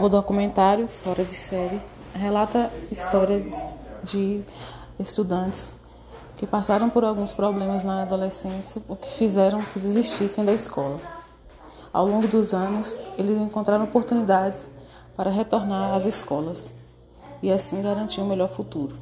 O documentário Fora de Série relata histórias de estudantes que passaram por alguns problemas na adolescência, o que fizeram que desistissem da escola. Ao longo dos anos, eles encontraram oportunidades para retornar às escolas e assim garantir um melhor futuro.